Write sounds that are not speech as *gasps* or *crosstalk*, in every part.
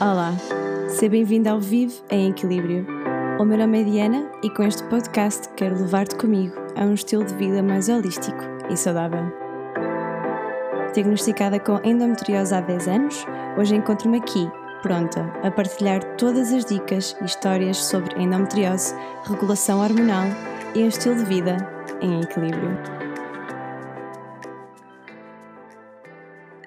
Olá, seja bem-vindo ao Vive em Equilíbrio. O meu nome é Diana e com este podcast quero levar-te comigo a um estilo de vida mais holístico e saudável. Diagnosticada com endometriose há 10 anos, hoje encontro-me aqui, pronta a partilhar todas as dicas e histórias sobre endometriose, regulação hormonal e um estilo de vida em equilíbrio.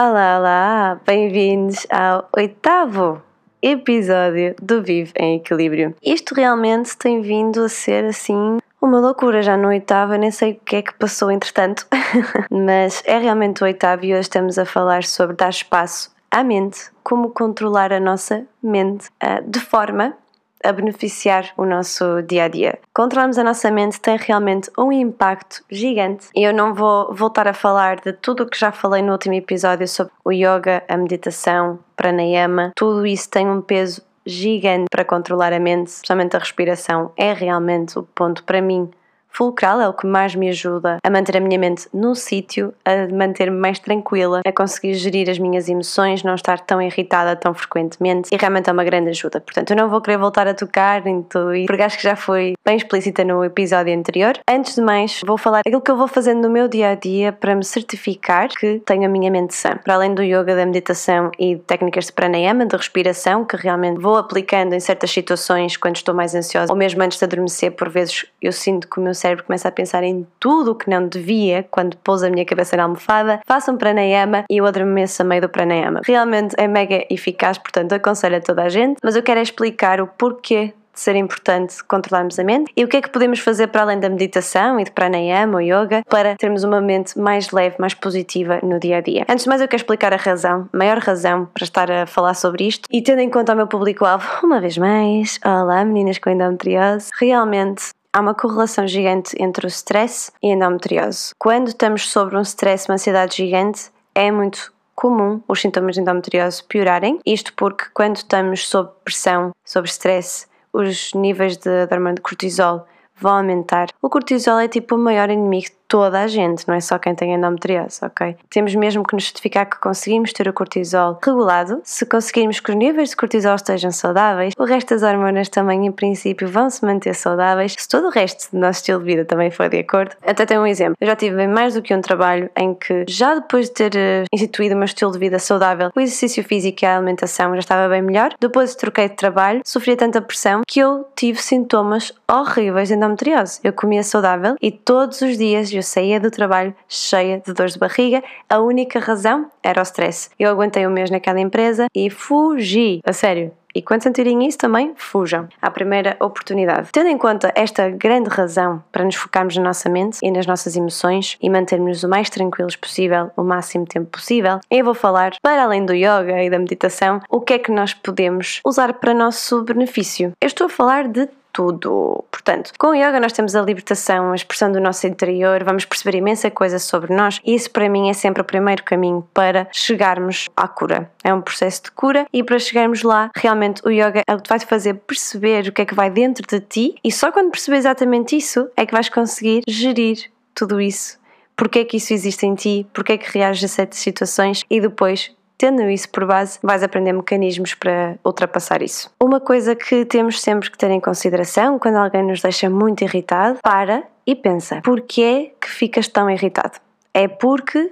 Olá, olá! Bem-vindos ao oitavo episódio do Vive em Equilíbrio. Isto realmente tem vindo a ser assim uma loucura. Já no oitavo, eu nem sei o que é que passou entretanto, *laughs* mas é realmente o oitavo e hoje estamos a falar sobre dar espaço à mente, como controlar a nossa mente uh, de forma a beneficiar o nosso dia a dia. Controlarmos a nossa mente tem realmente um impacto gigante. E eu não vou voltar a falar de tudo o que já falei no último episódio sobre o yoga, a meditação, pranayama. Tudo isso tem um peso gigante para controlar a mente, especialmente a respiração. É realmente o ponto para mim fulcral, é o que mais me ajuda a manter a minha mente no sítio, a manter-me mais tranquila, a conseguir gerir as minhas emoções, não estar tão irritada tão frequentemente e realmente é uma grande ajuda. Portanto, eu não vou querer voltar a tocar em tudo isso, porque acho que já foi bem explícita no episódio anterior. Antes de mais, vou falar aquilo que eu vou fazendo no meu dia a dia para me certificar que tenho a minha mente sã. Para além do yoga, da meditação e de técnicas de pranayama, de respiração, que realmente vou aplicando em certas situações quando estou mais ansiosa ou mesmo antes de adormecer, por vezes eu sinto que o meu cérebro começa a pensar em tudo o que não devia quando pôs a minha cabeça na almofada, faço um pranayama e eu adormeço a meio do pranayama. Realmente é mega eficaz, portanto aconselho a toda a gente, mas eu quero é explicar o porquê de ser importante controlarmos a mente e o que é que podemos fazer para além da meditação e de pranayama ou yoga para termos uma mente mais leve, mais positiva no dia a dia. Antes de mais, eu quero explicar a razão, a maior razão para estar a falar sobre isto e tendo em conta o meu público-alvo, *laughs* uma vez mais, olá meninas com endometriose, realmente há uma correlação gigante entre o stress e a endometriose. Quando estamos sobre um stress, uma ansiedade gigante, é muito comum os sintomas de endometriose piorarem. Isto porque quando estamos sob pressão, sob stress, os níveis de hormônio de cortisol vão aumentar. O cortisol é tipo o maior inimigo toda a gente, não é só quem tem endometriose, ok? Temos mesmo que nos certificar que conseguimos ter o cortisol regulado. Se conseguirmos que os níveis de cortisol estejam saudáveis, o resto das hormonas também, em princípio, vão se manter saudáveis. Se todo o resto do nosso estilo de vida também for de acordo. Até tenho um exemplo. Eu já tive mais do que um trabalho em que, já depois de ter uh, instituído o meu estilo de vida saudável, o exercício físico e a alimentação já estava bem melhor. Depois troquei de trabalho, sofria tanta pressão que eu tive sintomas horríveis de endometriose. Eu comia saudável e todos os dias eu saía do trabalho cheia de dores de barriga. A única razão era o stress. Eu aguentei um mês naquela empresa e fugi. A sério. E quando sentirem isso também, fujam à primeira oportunidade. Tendo em conta esta grande razão para nos focarmos na nossa mente e nas nossas emoções e mantermos o mais tranquilos possível, o máximo tempo possível, eu vou falar, para além do yoga e da meditação, o que é que nós podemos usar para nosso benefício. Eu estou a falar de tudo. Portanto, com o yoga nós temos a libertação, a expressão do nosso interior, vamos perceber imensa coisa sobre nós e isso para mim é sempre o primeiro caminho para chegarmos à cura. É um processo de cura e para chegarmos lá, realmente o yoga é o que vai te fazer perceber o que é que vai dentro de ti e só quando perceber exatamente isso é que vais conseguir gerir tudo isso porque é que isso existe em ti, porque é que reages a certas situações e depois Tendo isso por base, vais aprender mecanismos para ultrapassar isso. Uma coisa que temos sempre que ter em consideração quando alguém nos deixa muito irritado, para e pensa: porquê que ficas tão irritado? É porque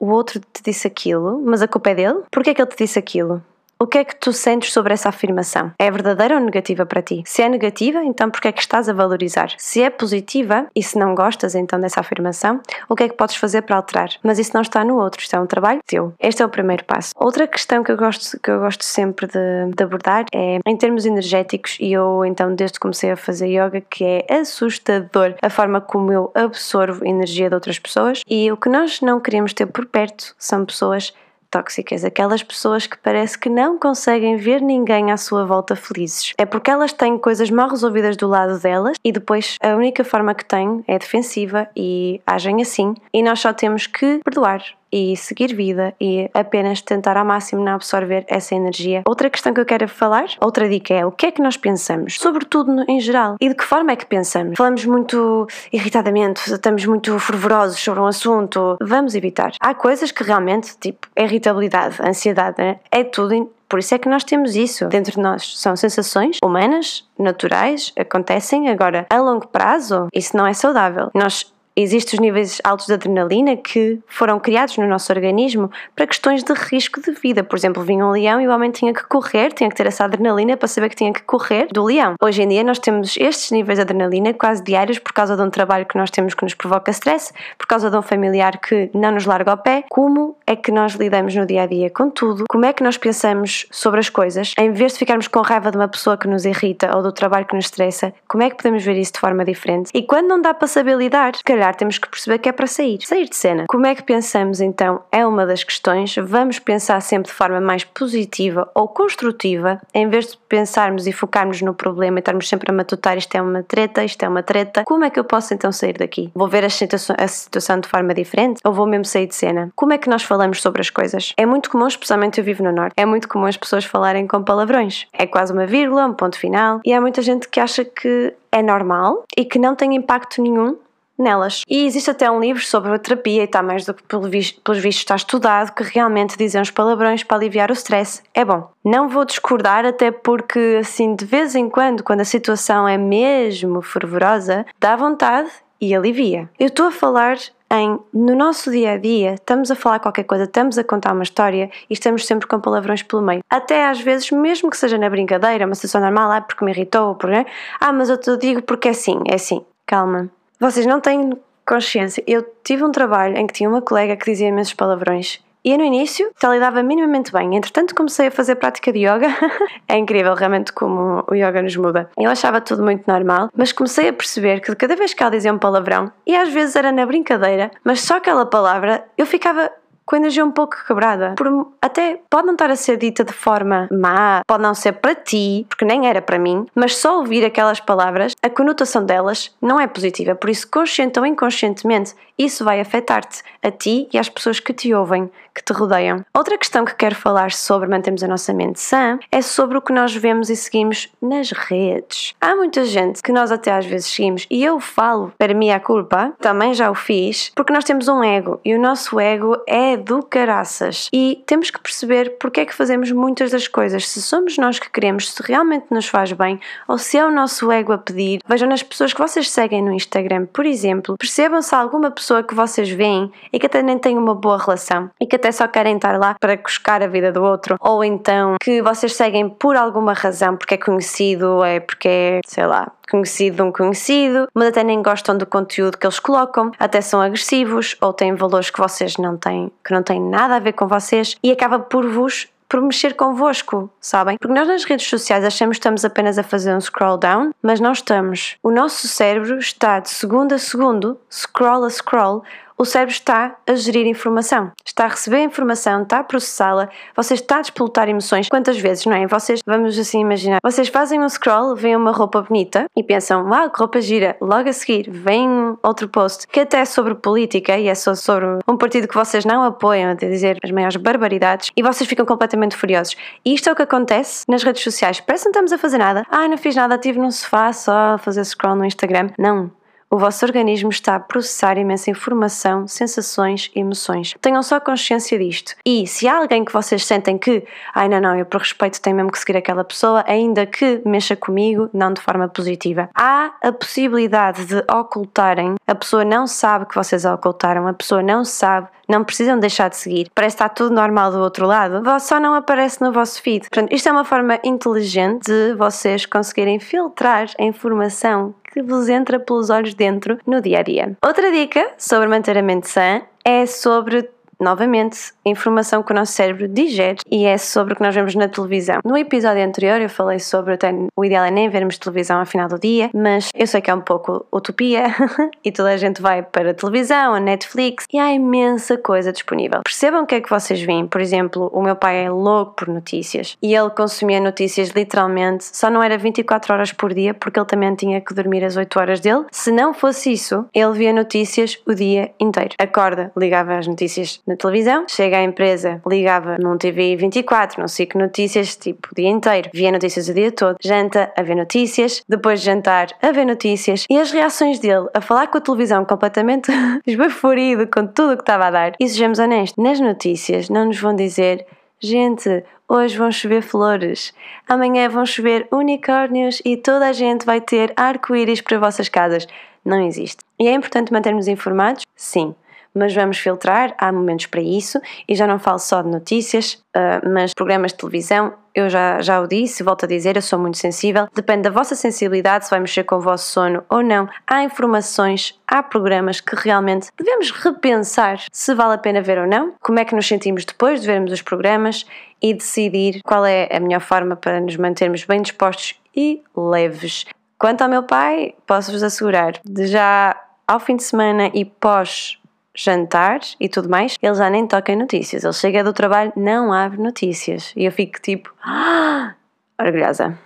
o outro te disse aquilo, mas a culpa é dele? Porquê é que ele te disse aquilo? O que é que tu sentes sobre essa afirmação? É verdadeira ou negativa para ti? Se é negativa, então por que é que estás a valorizar? Se é positiva e se não gostas então dessa afirmação, o que é que podes fazer para alterar? Mas isso não está no outro, isto é um trabalho teu. Este é o primeiro passo. Outra questão que eu gosto, que eu gosto sempre de, de abordar é em termos energéticos, e eu então desde que comecei a fazer yoga, que é assustador a forma como eu absorvo energia de outras pessoas e o que nós não queremos ter por perto são pessoas tóxicas, aquelas pessoas que parece que não conseguem ver ninguém à sua volta felizes. É porque elas têm coisas mal resolvidas do lado delas e depois a única forma que têm é defensiva e agem assim. E nós só temos que perdoar e seguir vida e apenas tentar ao máximo não absorver essa energia. Outra questão que eu quero falar, outra dica é o que é que nós pensamos, sobretudo em geral, e de que forma é que pensamos. Falamos muito irritadamente, estamos muito fervorosos sobre um assunto, vamos evitar. Há coisas que realmente, tipo, irritabilidade, ansiedade, né? é tudo Por isso é que nós temos isso dentro de nós. São sensações humanas, naturais, acontecem. Agora, a longo prazo, isso não é saudável. Nós Existem os níveis altos de adrenalina que foram criados no nosso organismo para questões de risco de vida. Por exemplo, vinha um leão e o homem tinha que correr, tinha que ter essa adrenalina para saber que tinha que correr do leão. Hoje em dia nós temos estes níveis de adrenalina quase diários por causa de um trabalho que nós temos que nos provoca stress, por causa de um familiar que não nos larga ao pé. Como é que nós lidamos no dia a dia com tudo? Como é que nós pensamos sobre as coisas? Em vez de ficarmos com raiva de uma pessoa que nos irrita ou do trabalho que nos estressa, como é que podemos ver isso de forma diferente? E quando não dá para saber lidar, calhar temos que perceber que é para sair. Sair de cena. Como é que pensamos então? É uma das questões. Vamos pensar sempre de forma mais positiva ou construtiva, em vez de pensarmos e focarmos no problema e estarmos sempre a matutar isto é uma treta, isto é uma treta. Como é que eu posso então sair daqui? Vou ver a situação, a situação de forma diferente ou vou mesmo sair de cena? Como é que nós falamos sobre as coisas? É muito comum, especialmente eu vivo no Norte, é muito comum as pessoas falarem com palavrões. É quase uma vírgula, um ponto final, e há muita gente que acha que é normal e que não tem impacto nenhum nelas. E existe até um livro sobre a terapia, e está mais do que pelo visto, pelos vistos está estudado, que realmente dizem os palavrões para aliviar o stress. É bom. Não vou discordar, até porque, assim, de vez em quando, quando a situação é mesmo fervorosa, dá vontade e alivia. Eu estou a falar em no nosso dia a dia, estamos a falar qualquer coisa, estamos a contar uma história e estamos sempre com palavrões pelo meio. Até às vezes, mesmo que seja na brincadeira, uma situação normal, ah, porque me irritou, por, né? ah, mas eu te digo porque é assim, é assim. Calma, vocês não têm consciência. Eu tive um trabalho em que tinha uma colega que dizia imensos palavrões. E no início ela lidava minimamente bem. Entretanto, comecei a fazer prática de yoga. *laughs* é incrível realmente como o yoga nos muda. Eu achava tudo muito normal, mas comecei a perceber que cada vez que ela dizia um palavrão, e às vezes era na brincadeira, mas só aquela palavra, eu ficava com a energia um pouco quebrada. Por, até pode não estar a ser dita de forma má, pode não ser para ti, porque nem era para mim, mas só ouvir aquelas palavras, a conotação delas não é positiva. Por isso, consciente ou inconscientemente, isso vai afetar-te, a ti e às pessoas que te ouvem, que te rodeiam. Outra questão que quero falar sobre mantermos a nossa mente sã é sobre o que nós vemos e seguimos nas redes. Há muita gente que nós até às vezes seguimos, e eu falo para mim a culpa, também já o fiz, porque nós temos um ego e o nosso ego é do caraças. E temos que perceber porque é que fazemos muitas das coisas. Se somos nós que queremos, se realmente nos faz bem, ou se é o nosso ego a pedir. Vejam nas pessoas que vocês seguem no Instagram, por exemplo, percebam se há alguma pessoa que vocês veem e que até nem tem uma boa relação e que até só querem estar lá para cuscar a vida do outro, ou então que vocês seguem por alguma razão, porque é conhecido, é porque é, sei lá, conhecido de um conhecido, mas até nem gostam do conteúdo que eles colocam, até são agressivos ou têm valores que vocês não têm, que não têm nada a ver com vocês e acaba por vos por mexer convosco, sabem? Porque nós nas redes sociais achamos que estamos apenas a fazer um scroll down, mas não estamos. O nosso cérebro está de segundo a segundo, scroll a scroll, o cérebro está a gerir informação, está a receber informação, está a processá-la, você está a despolutar emoções. Quantas vezes, não é? Vocês, vamos assim imaginar, vocês fazem um scroll, veem uma roupa bonita e pensam, uau, que roupa gira. Logo a seguir, vem outro post que até é sobre política e é só sobre um partido que vocês não apoiam, a dizer as maiores barbaridades, e vocês ficam completamente furiosos. E isto é o que acontece nas redes sociais. Parece que não estamos a fazer nada. Ah, não fiz nada, estive no sofá só a fazer scroll no Instagram. Não o vosso organismo está a processar imensa informação, sensações e emoções. Tenham só consciência disto. E se há alguém que vocês sentem que, ai não, não, eu por respeito tenho mesmo que seguir aquela pessoa, ainda que mexa comigo, não de forma positiva. Há a possibilidade de ocultarem, a pessoa não sabe que vocês a ocultaram, a pessoa não sabe não precisam deixar de seguir. Parece que está tudo normal do outro lado, só não aparece no vosso feed. Portanto, isto é uma forma inteligente de vocês conseguirem filtrar a informação que vos entra pelos olhos dentro no dia a dia. Outra dica sobre manter a mente sã é sobre novamente, informação que o nosso cérebro digere e é sobre o que nós vemos na televisão. No episódio anterior eu falei sobre até, o ideal é nem vermos televisão ao final do dia, mas eu sei que é um pouco utopia *laughs* e toda a gente vai para a televisão, a Netflix e há imensa coisa disponível. Percebam o que é que vocês veem. Por exemplo, o meu pai é louco por notícias e ele consumia notícias literalmente, só não era 24 horas por dia porque ele também tinha que dormir as 8 horas dele. Se não fosse isso, ele via notícias o dia inteiro. Acorda, ligava as notícias na televisão, chega à empresa, ligava num TV 24, não sei que notícias, tipo o dia inteiro, via notícias o dia todo, janta a ver notícias, depois de jantar a ver notícias e as reações dele a falar com a televisão completamente *laughs* esbaforido com tudo o que estava a dar. E sejamos honestos, nas notícias não nos vão dizer Gente, hoje vão chover flores, amanhã vão chover unicórnios e toda a gente vai ter arco-íris para vossas casas. Não existe. E é importante mantermos informados? Sim mas vamos filtrar, há momentos para isso, e já não falo só de notícias, uh, mas programas de televisão, eu já, já o disse, volto a dizer, eu sou muito sensível, depende da vossa sensibilidade se vai mexer com o vosso sono ou não. Há informações, há programas que realmente devemos repensar se vale a pena ver ou não, como é que nos sentimos depois de vermos os programas e decidir qual é a melhor forma para nos mantermos bem dispostos e leves. Quanto ao meu pai, posso-vos assegurar, de já ao fim de semana e pós jantar e tudo mais, ele já nem toca em notícias. Ele chega do trabalho, não abre notícias. E eu fico tipo, ah, *gasps* orgulhosa.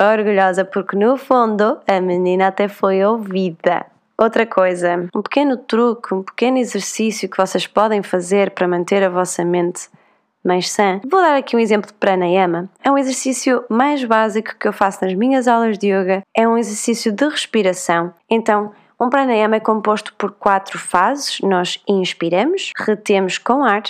Orgulhosa, porque no fundo a menina até foi ouvida. Outra coisa, um pequeno truque, um pequeno exercício que vocês podem fazer para manter a vossa mente mais sã. Vou dar aqui um exemplo de pranayama. É um exercício mais básico que eu faço nas minhas aulas de yoga. É um exercício de respiração. Então, um pranayama é composto por quatro fases. Nós inspiramos, retemos com ar,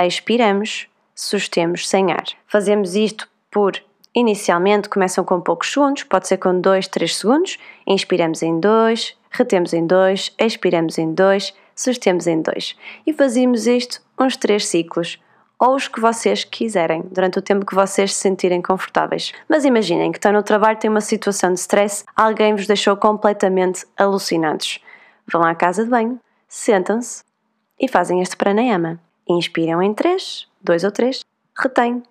expiramos, sustemos sem ar. Fazemos isto por Inicialmente começam com poucos segundos, pode ser com 2, 3 segundos. Inspiramos em 2, retemos em 2, expiramos em 2, sustemos em 2. E fazemos isto uns 3 ciclos ou os que vocês quiserem, durante o tempo que vocês se sentirem confortáveis. Mas imaginem que estão no trabalho, têm uma situação de stress, alguém vos deixou completamente alucinados. Vão à casa de banho, sentam-se e fazem este pranayama. Inspiram em 3, 2 ou 3, retém,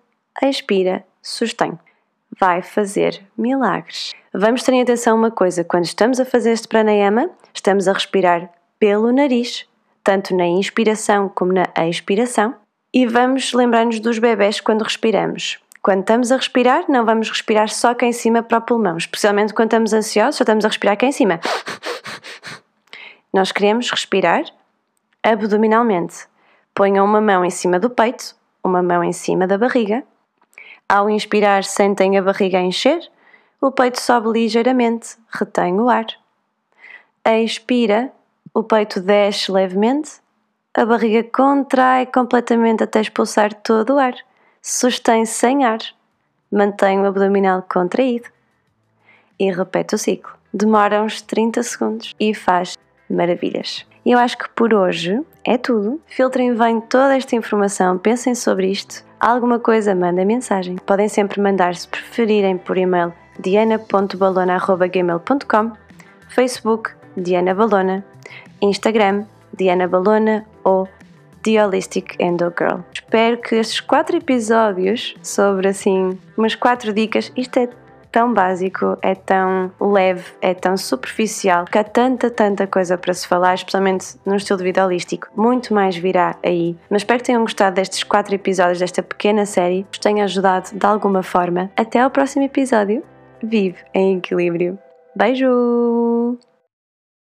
expira, sustém. Vai fazer milagres. Vamos ter em atenção uma coisa: quando estamos a fazer este pranayama, estamos a respirar pelo nariz, tanto na inspiração como na expiração, e vamos lembrar-nos dos bebés quando respiramos. Quando estamos a respirar, não vamos respirar só cá em cima para o pulmão, especialmente quando estamos ansiosos, só estamos a respirar cá em cima. Nós queremos respirar abdominalmente. Ponham uma mão em cima do peito, uma mão em cima da barriga. Ao inspirar, sentem a barriga a encher, o peito sobe ligeiramente, retém o ar. Expira, o peito desce levemente a barriga contrai completamente até expulsar todo o ar. Sustém sem ar. Mantém o abdominal contraído. E repete o ciclo. Demora uns 30 segundos e faz maravilhas. Eu acho que por hoje é tudo. Filtrem bem toda esta informação, pensem sobre isto. Alguma coisa, mandem mensagem. Podem sempre mandar, se preferirem, por e-mail diana.balona.gmail.com Facebook Diana Balona Instagram Diana Balona ou The Holistic Endo Girl. Espero que estes quatro episódios sobre assim umas quatro dicas, isto é tão básico, é tão leve, é tão superficial, que há tanta, tanta coisa para se falar, especialmente no estilo de vida holístico. Muito mais virá aí. Mas espero que tenham gostado destes quatro episódios desta pequena série, vos tenha ajudado de alguma forma. Até ao próximo episódio. Vive em equilíbrio. Beijo!